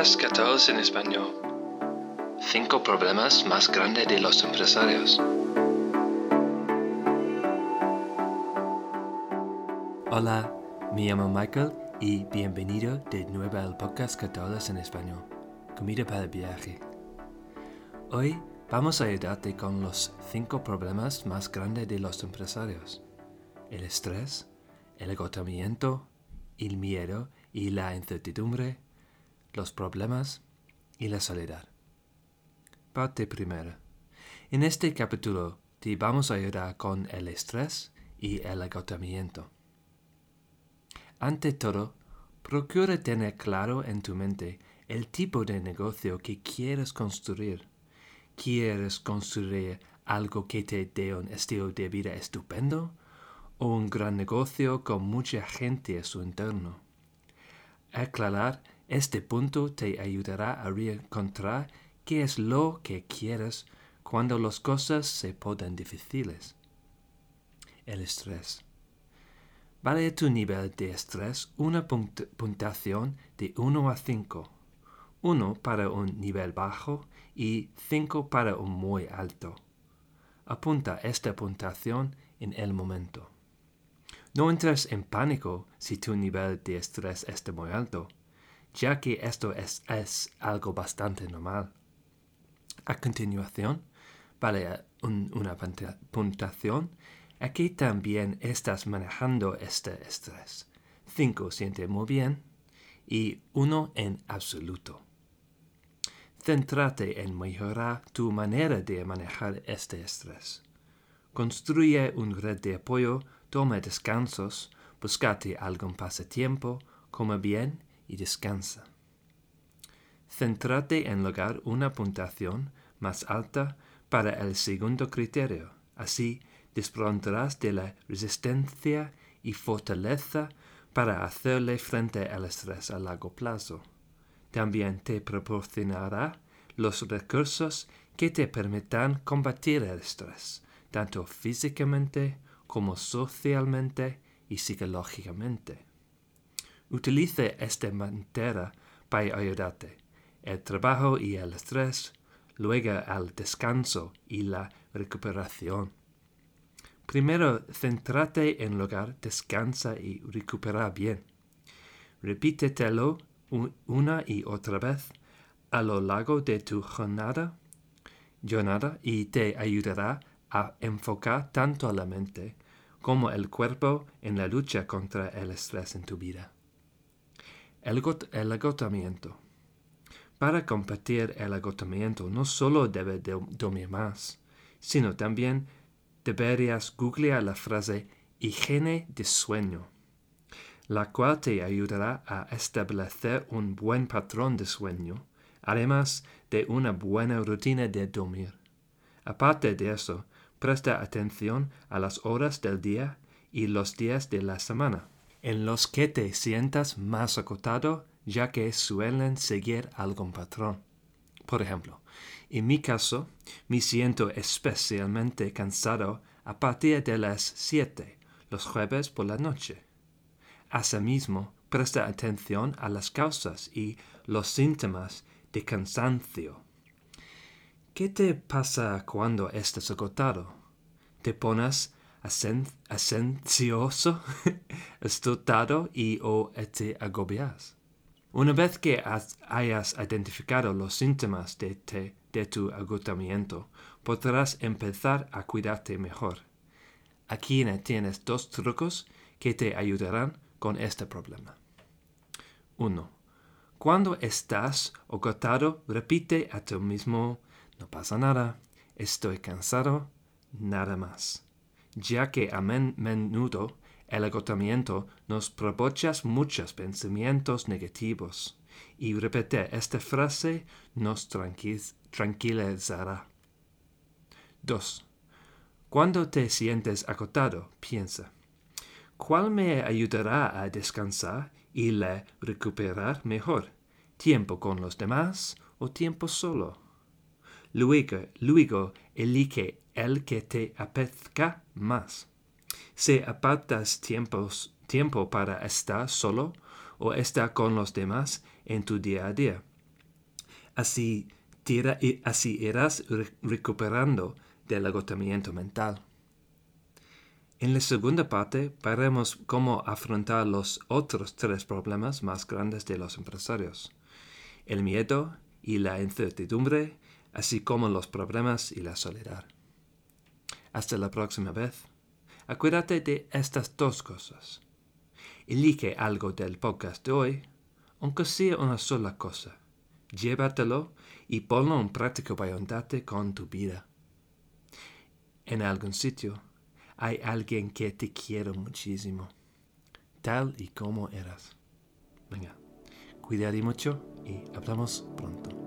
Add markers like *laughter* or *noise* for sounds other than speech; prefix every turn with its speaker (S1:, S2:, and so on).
S1: podcast Católicos en Español. Cinco problemas más grandes de los empresarios.
S2: Hola, me llamo Michael y bienvenido de nuevo al podcast Católicos en Español. Comida para el viaje. Hoy vamos a ayudarte con los cinco problemas más grandes de los empresarios. El estrés, el agotamiento, el miedo y la incertidumbre, los problemas y la soledad. Parte primera. En este capítulo te vamos a ayudar con el estrés y el agotamiento. Ante todo, procura tener claro en tu mente el tipo de negocio que quieres construir. ¿Quieres construir algo que te dé un estilo de vida estupendo? ¿O un gran negocio con mucha gente a su entorno? Aclarar este punto te ayudará a encontrar qué es lo que quieres cuando las cosas se ponen difíciles. El estrés. Vale tu nivel de estrés una puntuación de 1 a 5. 1 para un nivel bajo y 5 para un muy alto. Apunta esta puntuación en el momento. No entres en pánico si tu nivel de estrés está muy alto ya que esto es, algo bastante normal. A continuación, vale una puntuación. Aquí también estás manejando este estrés. 5 siente muy bien y 1 en absoluto. Céntrate en mejorar tu manera de manejar este estrés. Construye un red de apoyo, toma descansos, buscate algún pasatiempo, come bien y descansa. Céntrate en lograr una puntuación más alta para el segundo criterio. Así dispondrás de la resistencia y fortaleza para hacerle frente al estrés a largo plazo. También te proporcionará los recursos que te permitan combatir el estrés, tanto físicamente como socialmente y psicológicamente. Utilice esta manera para ayudarte. El trabajo y el estrés, luego el descanso y la recuperación. Primero, céntrate en lograr descansa y recupera bien. Repítetelo una y otra vez a lo largo de tu jornada, jornada y te ayudará a enfocar tanto la mente como el cuerpo en la lucha contra el estrés en tu vida. El, agotamiento. Para combatir el agotamiento no solo debe dormir más, sino también deberías googlear la frase higiene de sueño, la cual te ayudará a establecer un buen patrón de sueño, además de una buena rutina de dormir. Aparte de eso, presta atención a las horas del día y los días de la semana en los que te sientas más acotado ya que suelen seguir algún patrón. Por ejemplo, en mi caso, me siento especialmente cansado a partir de las 7 los jueves por la noche. Asimismo, presta atención a las causas y los síntomas de cansancio. ¿Qué te pasa cuando estás agotado? ¿Te pones asencioso, *laughs* estutado y o te agobias. Una vez que hayas identificado los síntomas de, de tu agotamiento, podrás empezar a cuidarte mejor. Aquí tienes dos trucos que te ayudarán con este problema. 1. Cuando estás agotado, repite a ti mismo, no pasa nada, estoy cansado, nada más ya que a menudo el agotamiento nos provoca muchos pensamientos negativos, y repetir esta frase nos tranquilizará. 2. Cuando te sientes agotado, piensa, ¿cuál me ayudará a descansar y la recuperar mejor? ¿Tiempo con los demás o tiempo solo? Luego, luego elige el que te apetezca más. Si apartas tiempo para estar solo o estar con los demás en tu día a día. Así, tira, así irás recuperando del agotamiento mental. En la segunda parte veremos cómo afrontar los otros tres problemas más grandes de los empresarios. El miedo y la incertidumbre, así como los problemas y la soledad. Hasta la próxima vez. Acuérdate de estas dos cosas. Elige algo del podcast de hoy, aunque sea una sola cosa. Llévatelo y ponlo en práctica para ayudarte con tu vida. En algún sitio hay alguien que te quiere muchísimo, tal y como eras. Venga, cuídate mucho y hablamos pronto.